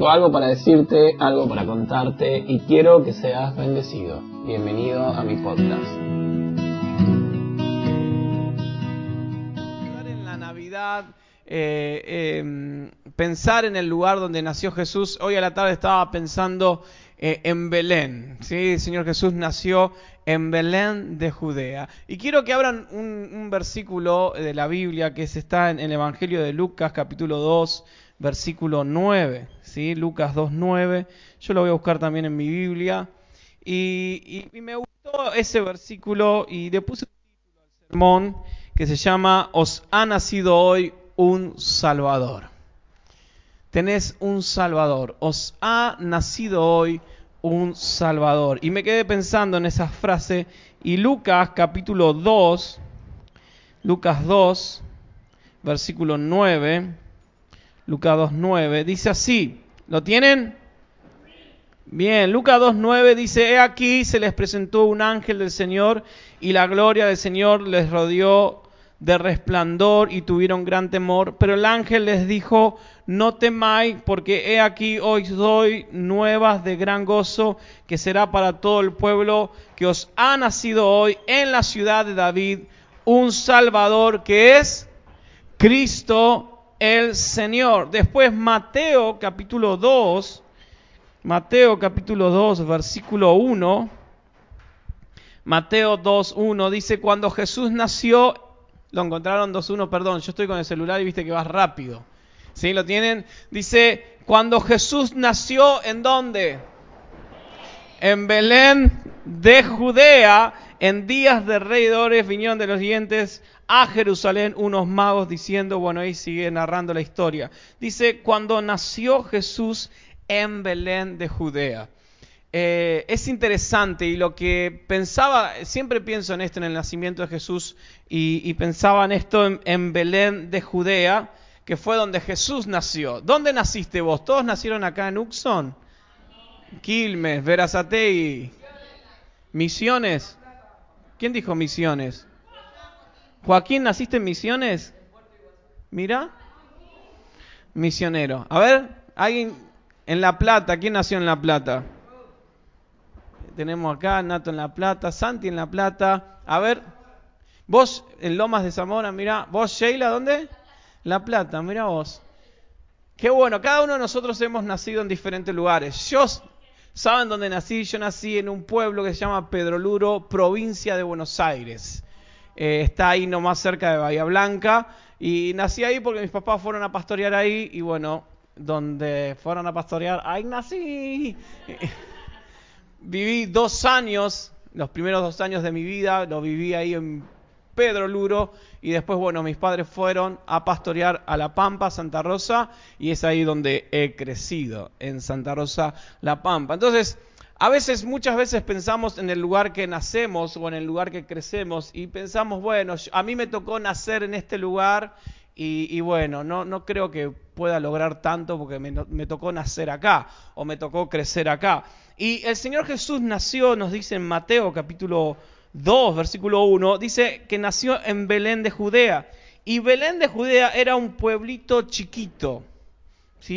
Tengo algo para decirte, algo para contarte y quiero que seas bendecido. Bienvenido a mi podcast. En la Navidad, eh, em, pensar en el lugar donde nació Jesús. Hoy a la tarde estaba pensando eh, en Belén. ¿sí? El Señor Jesús nació en Belén de Judea. Y quiero que abran un, un versículo de la Biblia que está en el Evangelio de Lucas, capítulo 2, versículo 9. ¿sí? Lucas 2, 9. Yo lo voy a buscar también en mi Biblia. Y me gustó ese versículo y le puse un título al sermón que se llama Os ha nacido hoy un Salvador. Tenés un Salvador. Os ha nacido hoy un Salvador. Y me quedé pensando en esa frase. Y Lucas capítulo 2, Lucas 2, versículo 9, Lucas 2, 9, dice así. ¿Lo tienen? Bien, Lucas 2.9 dice, He aquí se les presentó un ángel del Señor y la gloria del Señor les rodeó de resplandor y tuvieron gran temor. Pero el ángel les dijo, no temáis, porque he aquí hoy doy nuevas de gran gozo, que será para todo el pueblo, que os ha nacido hoy en la ciudad de David un Salvador que es Cristo el Señor. Después Mateo capítulo 2. Mateo capítulo 2, versículo 1. Mateo 2, 1 dice, cuando Jesús nació, lo encontraron 2, 1, perdón, yo estoy con el celular y viste que vas rápido. ¿Sí? ¿Lo tienen? Dice, cuando Jesús nació, ¿en dónde? En Belén de Judea, en días de reidores vinieron de los dientes a Jerusalén unos magos diciendo, bueno, ahí sigue narrando la historia. Dice, cuando nació Jesús en Belén de Judea. Eh, es interesante y lo que pensaba, siempre pienso en esto, en el nacimiento de Jesús, y, pensaba en esto en, en Belén de Judea, que fue donde Jesús nació. ¿Dónde naciste vos? ¿Todos nacieron acá en Uxon? Quilmes, Verazategui, Misiones. ¿Quién dijo Misiones? Joaquín, ¿naciste en Misiones? Mira. Misionero. A ver, alguien en La Plata. ¿Quién nació en La Plata? Tenemos acá Nato en La Plata, Santi en La Plata. A ver, vos en Lomas de Zamora, mira. ¿Vos, Sheila, dónde? La Plata, mira vos. Qué bueno, cada uno de nosotros hemos nacido en diferentes lugares. Yo, ¿saben dónde nací? Yo nací en un pueblo que se llama Pedro Luro, provincia de Buenos Aires. Eh, está ahí nomás cerca de Bahía Blanca. Y nací ahí porque mis papás fueron a pastorear ahí y bueno, donde fueron a pastorear, ahí nací. Viví dos años, los primeros dos años de mi vida, lo viví ahí en Pedro Luro y después, bueno, mis padres fueron a pastorear a La Pampa, Santa Rosa, y es ahí donde he crecido, en Santa Rosa, La Pampa. Entonces, a veces, muchas veces pensamos en el lugar que nacemos o en el lugar que crecemos y pensamos, bueno, a mí me tocó nacer en este lugar y, bueno, no, no creo que pueda lograr tanto porque me, me tocó nacer acá o me tocó crecer acá. Y el Señor Jesús nació, nos dice en Mateo capítulo 2, versículo 1, dice que nació en Belén de Judea. Y Belén de Judea era un pueblito chiquito,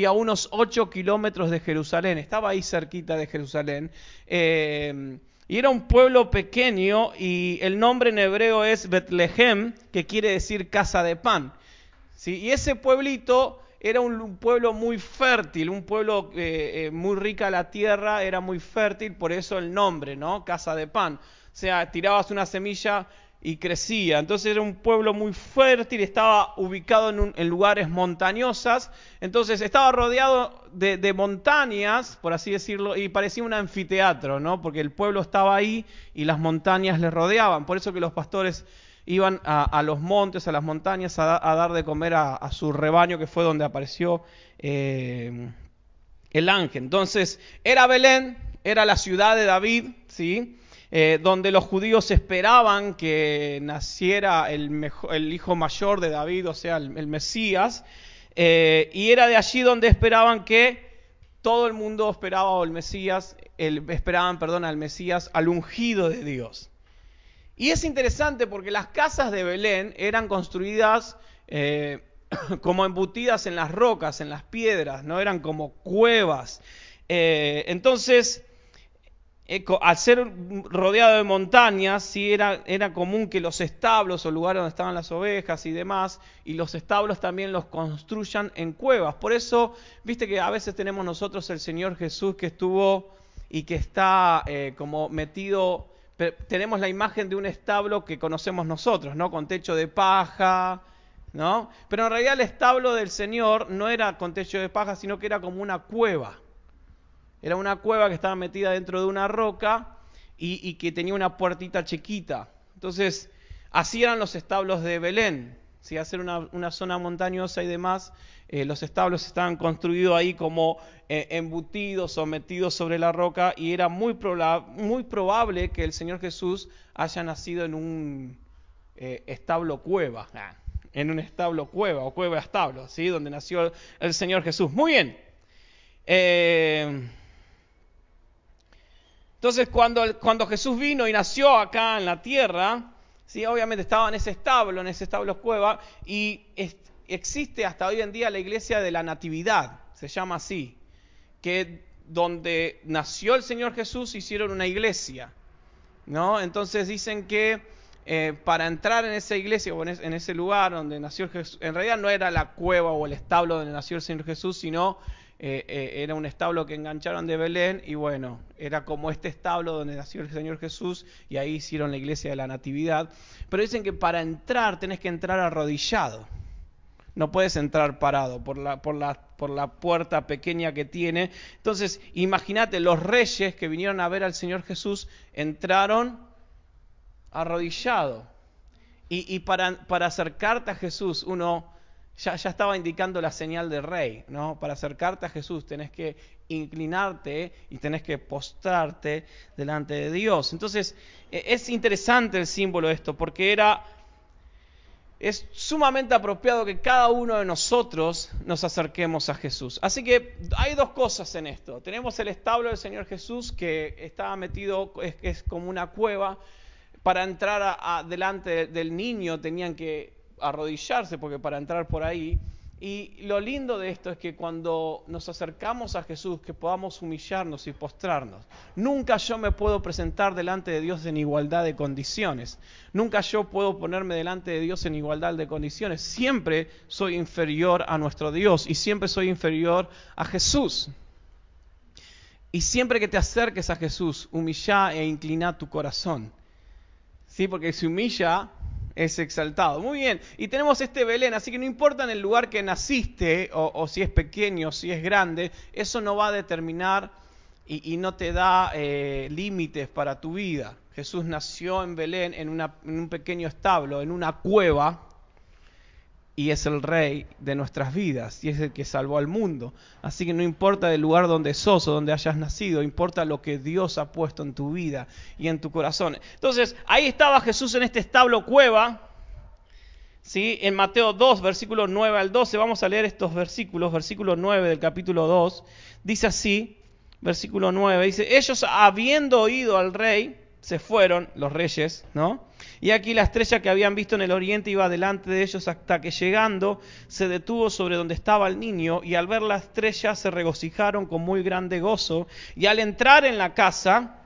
a unos 8 kilómetros de Jerusalén, estaba ahí cerquita de Jerusalén. Eh, y era un pueblo pequeño y el nombre en hebreo es Betlehem, que quiere decir casa de pan. ¿sí? Y ese pueblito era un, un pueblo muy fértil, un pueblo eh, eh, muy rica la tierra, era muy fértil, por eso el nombre, ¿no? Casa de pan. O sea, tirabas una semilla y crecía. Entonces era un pueblo muy fértil, estaba ubicado en, lugares montañosas, entonces estaba rodeado de, montañas, por así decirlo, y parecía un anfiteatro, ¿no? Porque el pueblo estaba ahí y las montañas le rodeaban. Por eso que los pastores iban a, los montes, a las montañas, a, da- a dar de comer a, a su rebaño, que fue donde apareció eh, el ángel. Entonces, era Belén, era la ciudad de David, ¿sí? Eh, donde los judíos esperaban que naciera el, mejo- el hijo mayor de David, o sea, el, Mesías, eh, y era de allí donde esperaban que todo el mundo esperaba al Mesías, esperaban, perdón, al Mesías, al ungido de Dios. Y es interesante porque las casas de Belén eran construidas eh, como embutidas en las rocas, en las piedras, no eran como cuevas. Entonces, al ser rodeado de montañas, sí era, era común que los establos o lugares donde estaban las ovejas y demás, y los establos también los construyan en cuevas. Por eso, viste que a veces tenemos nosotros el Señor Jesús que estuvo y que está eh, como metido, tenemos la imagen de un establo que conocemos nosotros, ¿no? Con techo de paja, ¿no? Pero en realidad el establo del Señor no era con techo de paja, sino que era como una cueva. Era una cueva que estaba metida dentro de una roca y, que tenía una puertita chiquita. Entonces, así eran los establos de Belén. Si hacer una, zona montañosa y demás, eh, los establos estaban construidos ahí como eh, embutidos o metidos sobre la roca y era muy, muy probable que el Señor Jesús haya nacido en un eh, establo cueva, ah, en un establo cueva o cueva establo, ¿sí? donde nació el Señor Jesús. Muy bien. Entonces, cuando, cuando Jesús vino y nació acá en la tierra, ¿sí? obviamente estaba en ese establo, en ese establo cueva, y existe hasta hoy en día la iglesia de la Natividad, se llama así, que donde nació el Señor Jesús hicieron una iglesia. ¿no? Entonces dicen que eh, para entrar en esa iglesia o en, ese lugar donde nació Jesús, en realidad no era la cueva o el establo donde nació el Señor Jesús, sino eh, eh, era un establo que engancharon de Belén y bueno, era como este establo donde nació el Señor Jesús y ahí hicieron la iglesia de la Natividad. Pero dicen que para entrar tenés que entrar arrodillado. No puedes entrar parado por la, por la, por la puerta pequeña que tiene. Entonces, imagínate, los reyes que vinieron a ver al Señor Jesús entraron arrodillado. Y, y para, para acercarte a Jesús, uno ya, estaba indicando la señal de rey, ¿no? Para acercarte a Jesús tenés que inclinarte y tenés que postrarte delante de Dios. Entonces, e, es interesante el símbolo de esto, porque era, es sumamente apropiado que cada uno de nosotros nos acerquemos a Jesús. Así que hay dos cosas en esto. Tenemos el establo del Señor Jesús que estaba metido, es, es como una cueva. Para entrar delante del niño tenían que arrodillarse, porque para entrar por ahí. Y lo lindo de esto es que cuando nos acercamos a Jesús, que podamos humillarnos y postrarnos. Nunca yo me puedo presentar delante de Dios en igualdad de condiciones. Nunca yo puedo ponerme delante de Dios en igualdad de condiciones. Siempre soy inferior a nuestro Dios y siempre soy inferior a Jesús. Y siempre que te acerques a Jesús, humilla e inclina tu corazón. ¿Sí? Porque si humilla, es exaltado. Muy bien, y tenemos este Belén, así que no importa en el lugar que naciste, o, si es pequeño, o si es grande, eso no va a determinar y, no te da eh, límites para tu vida. Jesús nació en Belén, en, en un pequeño establo, en una cueva, y es el rey de nuestras vidas y es el que salvó al mundo. Así que no importa el lugar donde sos o donde hayas nacido, importa lo que Dios ha puesto en tu vida y en tu corazón. Entonces, ahí estaba Jesús en este establo cueva. ¿sí? En Mateo 2, versículos 9 al 12, vamos a leer estos versículos, versículo 9 del capítulo 2, dice así, versículo 9, dice, ellos habiendo oído al rey, se fueron, los reyes, ¿no? Y aquí la estrella que habían visto en el oriente iba delante de ellos hasta que llegando se detuvo sobre donde estaba el niño y al ver la estrella se regocijaron con muy grande gozo y al entrar en la casa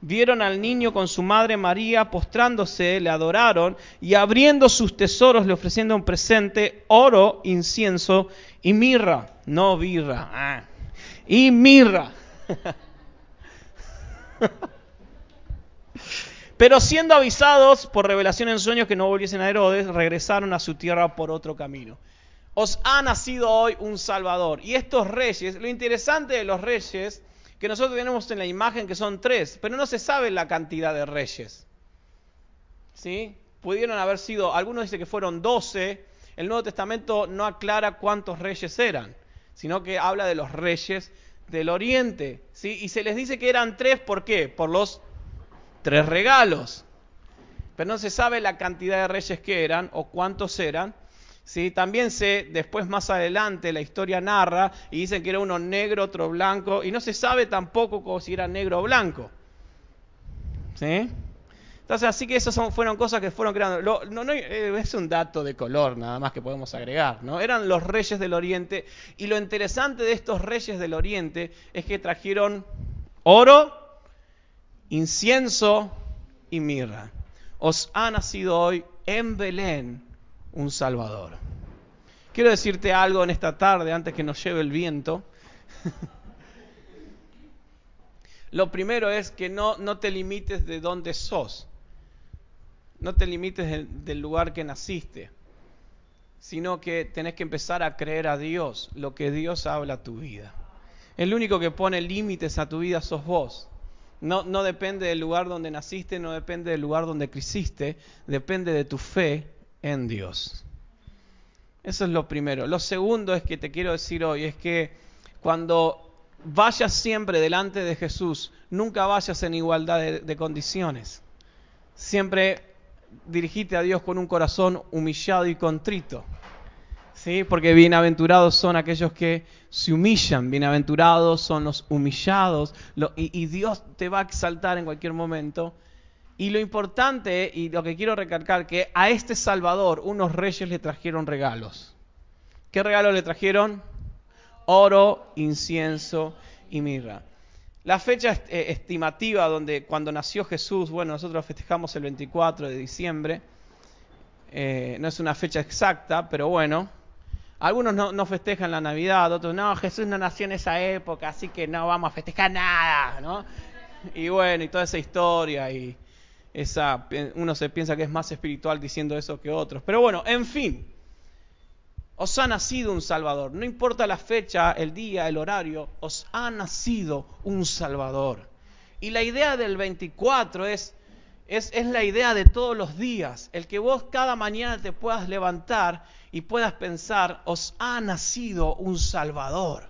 vieron al niño con su madre María postrándose, le adoraron y abriendo sus tesoros le ofreciendo un presente, oro, incienso y mirra, no birra, ah, y mirra. Pero siendo avisados por revelación en sueños que no volviesen a Herodes, regresaron a su tierra por otro camino. Os ha nacido hoy un Salvador. Y estos reyes, lo interesante de los reyes, que nosotros tenemos en la imagen que son tres, pero no se sabe la cantidad de reyes. ¿Sí? Pudieron haber sido, algunos dicen que fueron doce, el Nuevo Testamento no aclara cuántos reyes eran, sino que habla de los reyes del oriente. ¿sí? Y se les dice que eran tres, ¿por qué? Por los tres regalos. Pero no se sabe la cantidad de reyes que eran o cuántos eran. ¿sí? También se, después más adelante, la historia narra y dicen que era uno negro, otro blanco, y no se sabe tampoco si era negro o blanco. ¿sí? Entonces, así que esas fueron cosas que fueron creando. no, no, eh, es un dato de color nada más que podemos agregar, ¿no? Eran los reyes del Oriente y lo interesante de estos reyes del Oriente es que trajeron oro, incienso y mirra. Os ha nacido hoy en Belén un Salvador. Quiero decirte algo en esta tarde antes que nos lleve el viento. Lo primero es que no, te limites de dónde sos. No te limites del, lugar que naciste, sino que tenés que empezar a creer a Dios, lo que Dios habla a tu vida. El único que pone límites a tu vida sos vos. No, depende del lugar donde naciste, no depende del lugar donde creciste, depende de tu fe en Dios. Eso es lo primero. Lo segundo es que te quiero decir hoy, es que cuando vayas siempre delante de Jesús, nunca vayas en igualdad de, de condiciones. Siempre dirigite a Dios con un corazón humillado y contrito. ¿Sí? Porque bienaventurados son aquellos que se humillan, bienaventurados son los humillados, y, Dios te va a exaltar en cualquier momento. Y lo importante, y lo que quiero recalcar, que a este Salvador unos reyes le trajeron regalos. ¿Qué regalos le trajeron? Oro, incienso y mirra. La fecha eh, estimativa donde cuando nació Jesús, bueno, nosotros festejamos el 24 de diciembre, eh, no es una fecha exacta, pero bueno, algunos no, festejan la Navidad, otros no, Jesús no nació en esa época, así que no vamos a festejar nada, ¿no? Y bueno, y toda esa historia y esa, uno se piensa que es más espiritual diciendo eso que otros, pero bueno, en fin. Os ha nacido un Salvador. No importa la fecha, el día, el horario, os ha nacido un Salvador. Y la idea del 24 es, es, es, la idea de todos los días. El que vos cada mañana te puedas levantar y puedas pensar, os ha nacido un Salvador,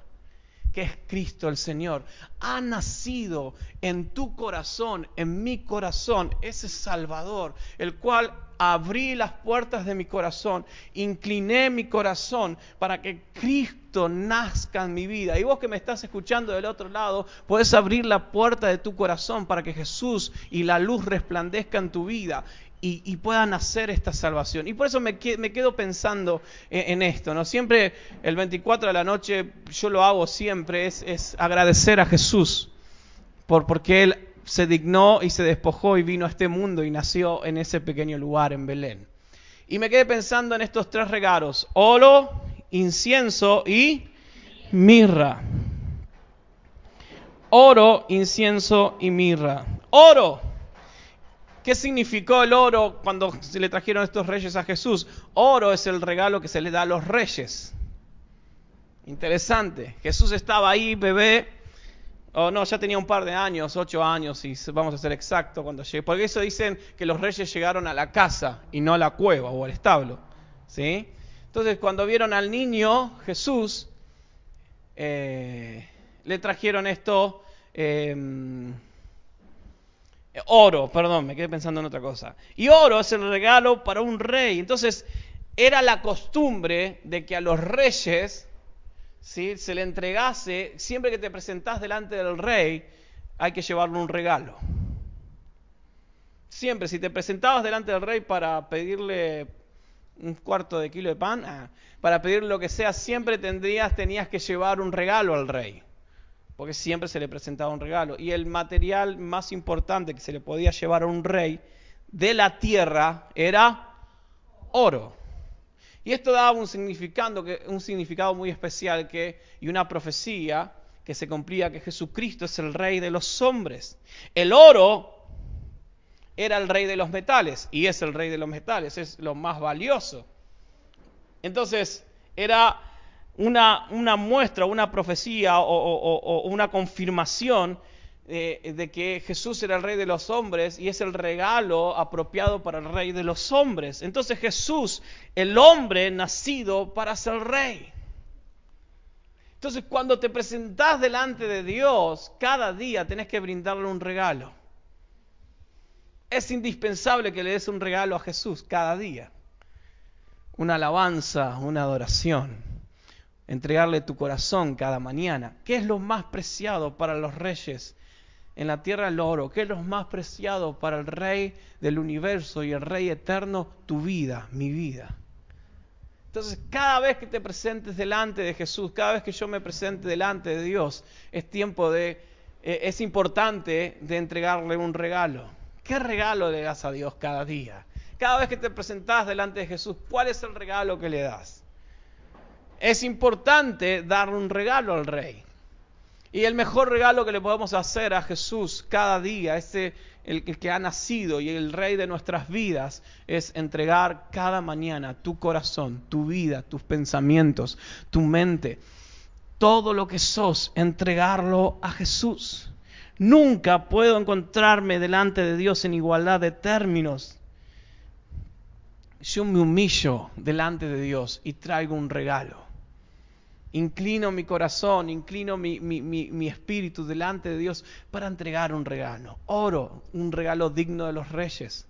que es Cristo el Señor. Ha nacido en tu corazón, en mi corazón, ese Salvador, el cual abrí las puertas de mi corazón, incliné mi corazón para que Cristo nazca en mi vida. Y vos que me estás escuchando del otro lado, puedes abrir la puerta de tu corazón para que Jesús y la luz resplandezca en tu vida. Y, pueda nacer esta salvación. Y por eso me, quedo pensando en, esto, ¿no? Siempre el 24 de la noche, yo lo hago siempre, es, es agradecer a Jesús por, porque Él se dignó y se despojó y vino a este mundo y nació en ese pequeño lugar en Belén. Y me quedé pensando en estos tres regalos, oro, incienso y mirra. Oro, incienso y mirra. Oro. ¿Qué significó el oro cuando se le trajeron estos reyes a Jesús? Oro es el regalo que se le da a los reyes. Interesante. Jesús estaba ahí, bebé, Oh, no, ya tenía un par de años, ocho años, y vamos a ser exactos cuando llegué. Porque eso dicen que los reyes llegaron a la casa y no a la cueva o al establo. ¿sí? Entonces, cuando vieron al niño Jesús, eh, le trajeron esto, em, oro, perdón, me quedé pensando en otra cosa. Y oro es el regalo para un rey. Entonces, era la costumbre de que a los reyes se le entregase, siempre que te presentás delante del rey, hay que llevarle un regalo. Siempre, si te presentabas delante del rey para pedirle un cuarto de kilo de pan, ah, para pedirle lo que sea, siempre tendrías, tenías que llevar un regalo al rey. Porque siempre se le presentaba un regalo. Y el material más importante que se le podía llevar a un rey de la tierra era oro. Y esto daba un significado, un significado muy especial que, y una profecía que se cumplía que Jesucristo es el rey de los hombres. El oro era el rey de los metales y es el rey de los metales, es lo más valioso. Entonces era una, muestra, una profecía o una confirmación de que Jesús era el rey de los hombres y es el regalo apropiado para el rey de los hombres. Entonces Jesús, el hombre nacido para ser rey. Entonces cuando te presentás delante de Dios, cada día tenés que brindarle un regalo. Es indispensable que le des un regalo a Jesús cada día. Una alabanza, una adoración. Entregarle tu corazón cada mañana. ¿Qué es lo más preciado para los reyes en la tierra el oro. ¿Qué es lo más preciado para el Rey del universo y el Rey eterno? Tu vida, mi vida. Entonces, cada vez que te presentes delante de Jesús, cada vez que yo me presente delante de Dios, es tiempo de, eh, es importante de entregarle un regalo. ¿Qué regalo le das a Dios cada día? Cada vez que te presentas delante de Jesús, ¿cuál es el regalo que le das? Es importante darle un regalo al Rey. Y el mejor regalo que le podemos hacer a Jesús cada día, ese el, que ha nacido y el rey de nuestras vidas, es entregar cada mañana tu corazón, tu vida, tus pensamientos, tu mente, todo lo que sos, entregarlo a Jesús. Nunca puedo encontrarme delante de Dios en igualdad de términos. Yo me humillo delante de Dios y traigo un regalo Inclino mi corazón, inclino mi, espíritu delante de Dios para entregar un regalo. Oro, un regalo digno de los reyes.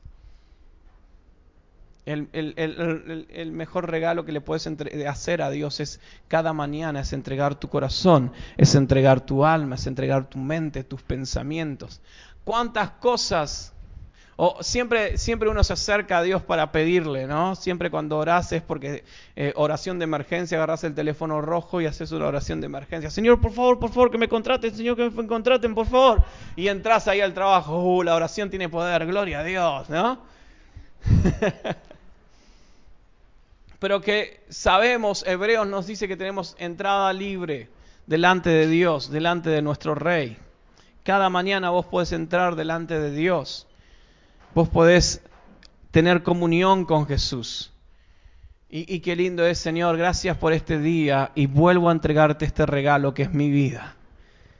El, mejor regalo que le puedes hacer a Dios es cada mañana, es entregar tu corazón, es entregar tu alma, es entregar tu mente, tus pensamientos. ¿Cuántas cosas o siempre, siempre uno se acerca a Dios para pedirle, ¿no? Siempre cuando oras es porque eh, oración de emergencia, agarras el teléfono rojo y haces una oración de emergencia. Señor, por favor, por favor, que me contraten, Señor, que me contraten, por favor. Y entras ahí al trabajo, uh, la oración tiene poder, gloria a Dios, ¿no? Pero que sabemos, Hebreos nos dice que tenemos entrada libre delante de Dios, delante de nuestro Rey. Cada mañana vos podés entrar delante de Dios vos podés tener comunión con Jesús. Y, qué lindo es, Señor, gracias por este día y vuelvo a entregarte este regalo que es mi vida.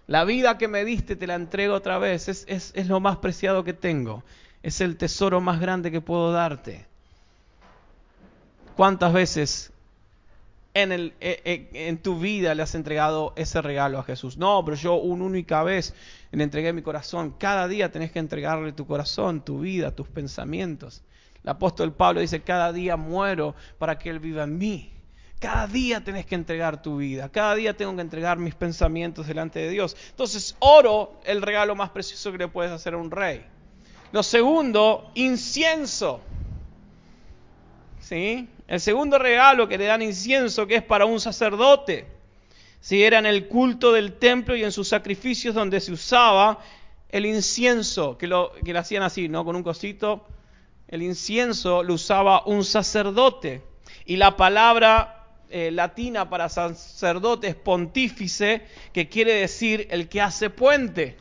La vida que me diste te la entrego otra vez, es, es lo más preciado que tengo, es el tesoro más grande que puedo darte. ¿Cuántas veces en, el, e, e, en, tu vida le has entregado ese regalo a Jesús. No, pero yo una única vez le entregué mi corazón. Cada día tenés que entregarle tu corazón, tu vida, tus pensamientos. El apóstol Pablo dice, cada día muero para que Él viva en mí. Cada día tenés que entregar tu vida. Cada día tengo que entregar mis pensamientos delante de Dios. Entonces, oro, el regalo más precioso que le puedes hacer a un rey. Lo segundo, incienso. ¿Sí? El segundo regalo que le dan incienso, que es para un sacerdote, si era en el culto del templo y en sus sacrificios donde se usaba el incienso, que lo, que lo hacían así, ¿no? Con un cosito. El incienso lo usaba un sacerdote. Y la palabra eh, latina para sacerdote es pontífice, que quiere decir el que hace puente.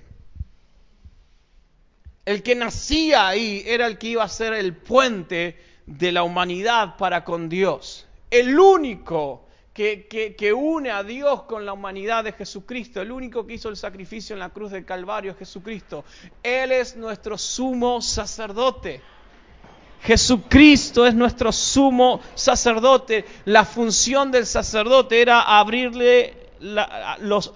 El que nacía ahí era el que iba a ser el puente de la humanidad para con Dios. El único que, que, une a Dios con la humanidad de Jesucristo, el único que hizo el sacrificio en la cruz del Calvario es Jesucristo. Él es nuestro sumo sacerdote. Jesucristo es nuestro sumo sacerdote. La función del sacerdote era abrirle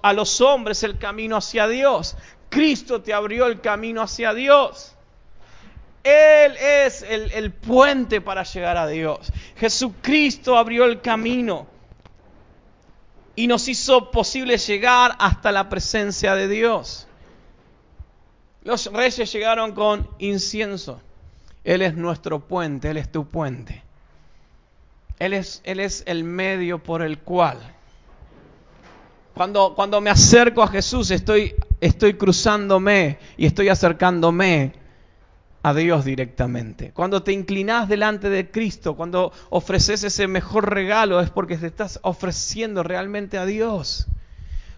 a los hombres el camino hacia Dios. Cristo te abrió el camino hacia Dios. Él es el, puente para llegar a Dios. Jesucristo abrió el camino y nos hizo posible llegar hasta la presencia de Dios. Los reyes llegaron con incienso. Él es nuestro puente, Él es tu puente. Él es, el medio por el cual. Cuando, me acerco a Jesús estoy cruzándome y estoy acercándome a Dios directamente. Cuando te inclinas delante de Cristo, cuando ofreces ese mejor regalo, es porque te estás ofreciendo realmente a Dios.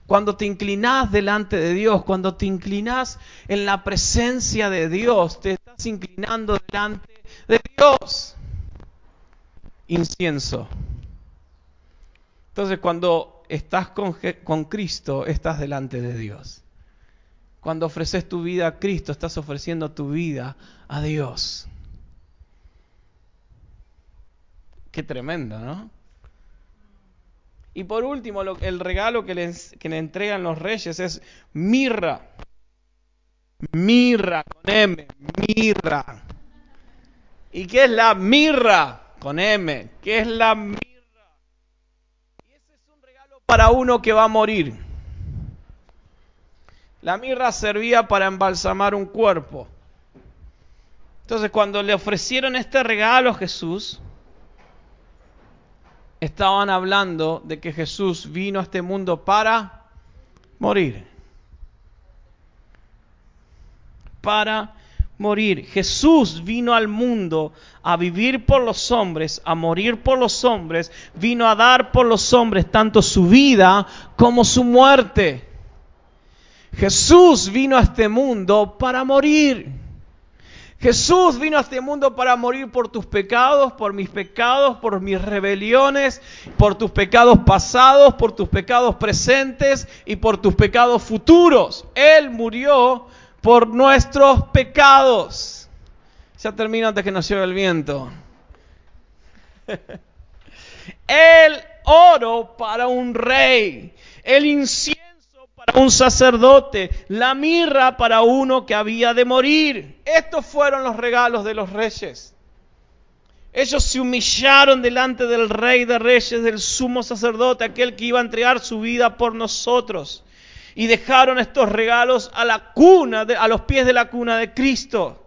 Cuando te inclinas delante de Dios, cuando te inclinas en la presencia de Dios, te estás inclinando delante de Dios. Incienso. Entonces cuando estás con, con Cristo, estás delante de Dios. Cuando ofreces tu vida a Cristo, estás ofreciendo tu vida a Dios. Qué tremendo, ¿no? Y por último, el regalo que, que le entregan los reyes es mirra. Mirra con M, mirra. ¿Y qué es la mirra con M? ¿Qué es la mirra? Y ese es un regalo para uno que va a morir. La mirra servía para embalsamar un cuerpo. Entonces cuando le ofrecieron este regalo a Jesús, estaban hablando de que Jesús vino a este mundo para morir. Para morir. Jesús vino al mundo a vivir por los hombres, a morir por los hombres, vino a dar por los hombres tanto su vida como su muerte. Jesús vino a este mundo para morir. Jesús vino a este mundo para morir por tus pecados, por mis pecados, por mis rebeliones, por tus pecados pasados, por tus pecados presentes y por tus pecados futuros. Él murió por nuestros pecados. Ya termina antes que nació el viento. El oro para un rey, el incienso para un sacerdote, la mirra para uno que había de morir. Estos fueron los regalos de los reyes. Ellos se humillaron delante del rey de reyes, del sumo sacerdote, aquel que iba a entregar su vida por nosotros. Y dejaron estos regalos a la cuna, a los pies de la cuna de Cristo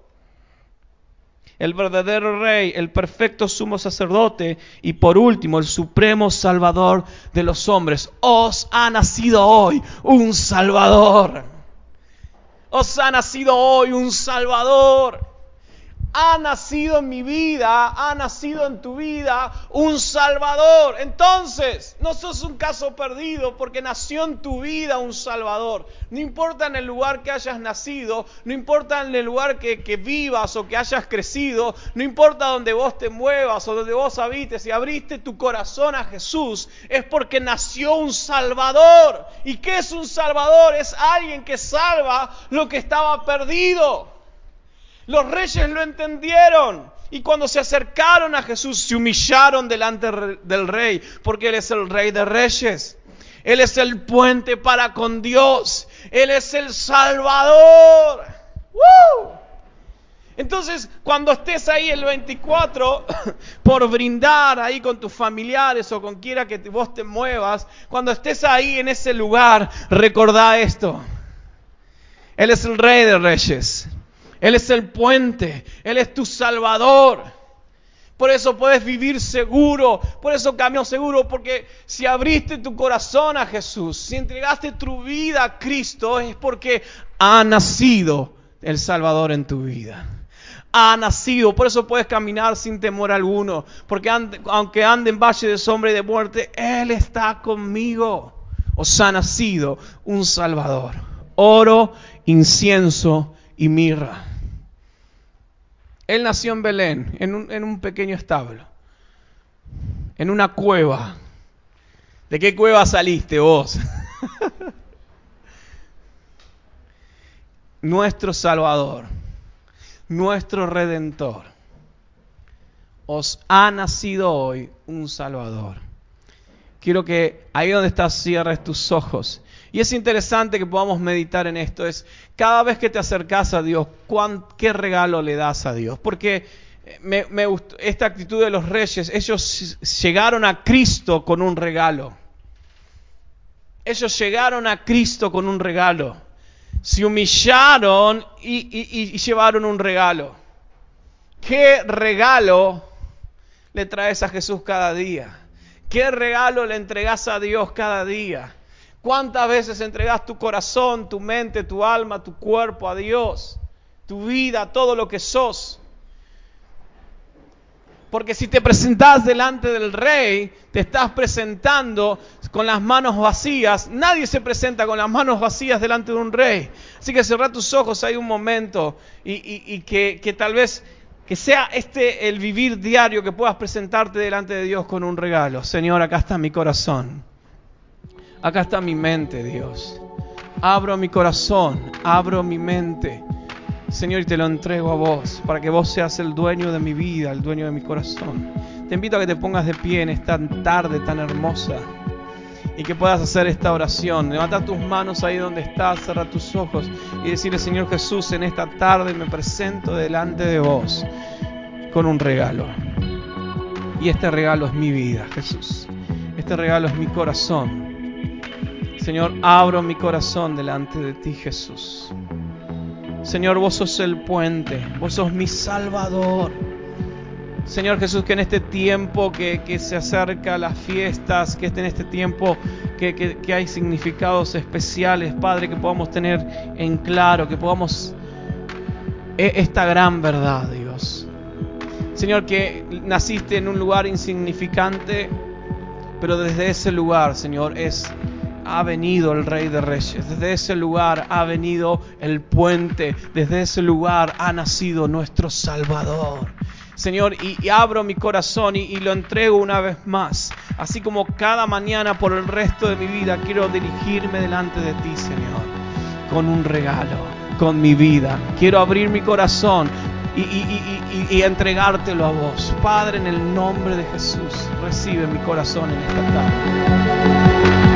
el verdadero rey, el perfecto sumo sacerdote y por último el supremo salvador de los hombres. Os ha nacido hoy un salvador. Os ha nacido hoy un salvador ha nacido en mi vida, ha nacido en tu vida un Salvador. Entonces, no sos un caso perdido porque nació en tu vida un Salvador. No importa en el lugar que hayas nacido, no importa en el lugar que, vivas o que hayas crecido, no importa donde vos te muevas o donde vos habites, si abriste tu corazón a Jesús, es porque nació un Salvador. ¿Y qué es un Salvador? Es alguien que salva lo que estaba perdido. Los reyes lo entendieron. Y cuando se acercaron a Jesús, se humillaron delante del rey, porque Él es el rey de reyes. Él es el puente para con Dios. Él es el Salvador. Entonces, cuando estés ahí el 24 por brindar ahí con tus familiares o con quiera que vos te muevas, cuando estés ahí en ese lugar, recordá esto. Él es el rey de reyes. Él es el puente, Él es tu salvador. Por eso puedes vivir seguro, por eso camino seguro, porque si abriste tu corazón a Jesús, si entregaste tu vida a Cristo, es porque ha nacido el Salvador en tu vida. Ha nacido, por eso puedes caminar sin temor alguno, porque aunque ande en valle de sombra y de muerte, Él está conmigo. Os ha nacido un Salvador. Oro, incienso y mirra. Él nació en Belén, en un, pequeño establo, en una cueva. ¿De qué cueva saliste vos? nuestro Salvador, nuestro Redentor. Os ha nacido hoy un Salvador. Quiero que ahí donde estás cierres tus ojos y es interesante que podamos meditar en esto, es cada vez que te acercas a Dios, ¿qué regalo le das a Dios? Porque eh, me, me esta actitud de los reyes, ellos llegaron a Cristo con un regalo. Ellos llegaron a Cristo con un regalo. Se humillaron y, y llevaron un regalo. ¿Qué regalo le traes a Jesús cada día? ¿Qué regalo le entregas a Dios cada día? ¿Cuántas veces entregas tu corazón, tu mente, tu alma, tu cuerpo a Dios? Tu vida, todo lo que sos. Porque si te presentas delante del rey, te estás presentando con las manos vacías. Nadie se presenta con las manos vacías delante de un rey. Así que cerrá tus ojos hay un momento y, que, que tal vez que sea este el vivir diario que puedas presentarte delante de Dios con un regalo. Señor, acá está mi corazón. Acá está mi mente, Dios. Abro mi corazón, abro mi mente. Señor, y te lo entrego a vos, para que vos seas el dueño de mi vida, el dueño de mi corazón. Te invito a que te pongas de pie en esta tarde tan hermosa y que puedas hacer esta oración. Levanta tus manos ahí donde estás, cerra tus ojos y decirle, Señor Jesús, en esta tarde me presento delante de vos con un regalo. Y este regalo es mi vida, Jesús. Este regalo es mi corazón. Señor, abro mi corazón delante de ti, Jesús. Señor, vos sos el puente, vos sos mi Salvador. Señor Jesús, que en este tiempo que, se acerca las fiestas, que en este tiempo que, hay significados especiales, Padre, que podamos tener en claro, que podamos e, esta gran verdad, Dios. Señor, que naciste en un lugar insignificante, pero desde ese lugar, Señor, es ha venido el Rey de Reyes, desde ese lugar ha venido el puente, desde ese lugar ha nacido nuestro Salvador. Señor, y, abro mi corazón y, lo entrego una vez más. Así como cada mañana por el resto de mi vida quiero dirigirme delante de ti, Señor, con un regalo, con mi vida. Quiero abrir mi corazón y, y entregártelo a vos. Padre, en el nombre de Jesús, recibe mi corazón en esta tarde.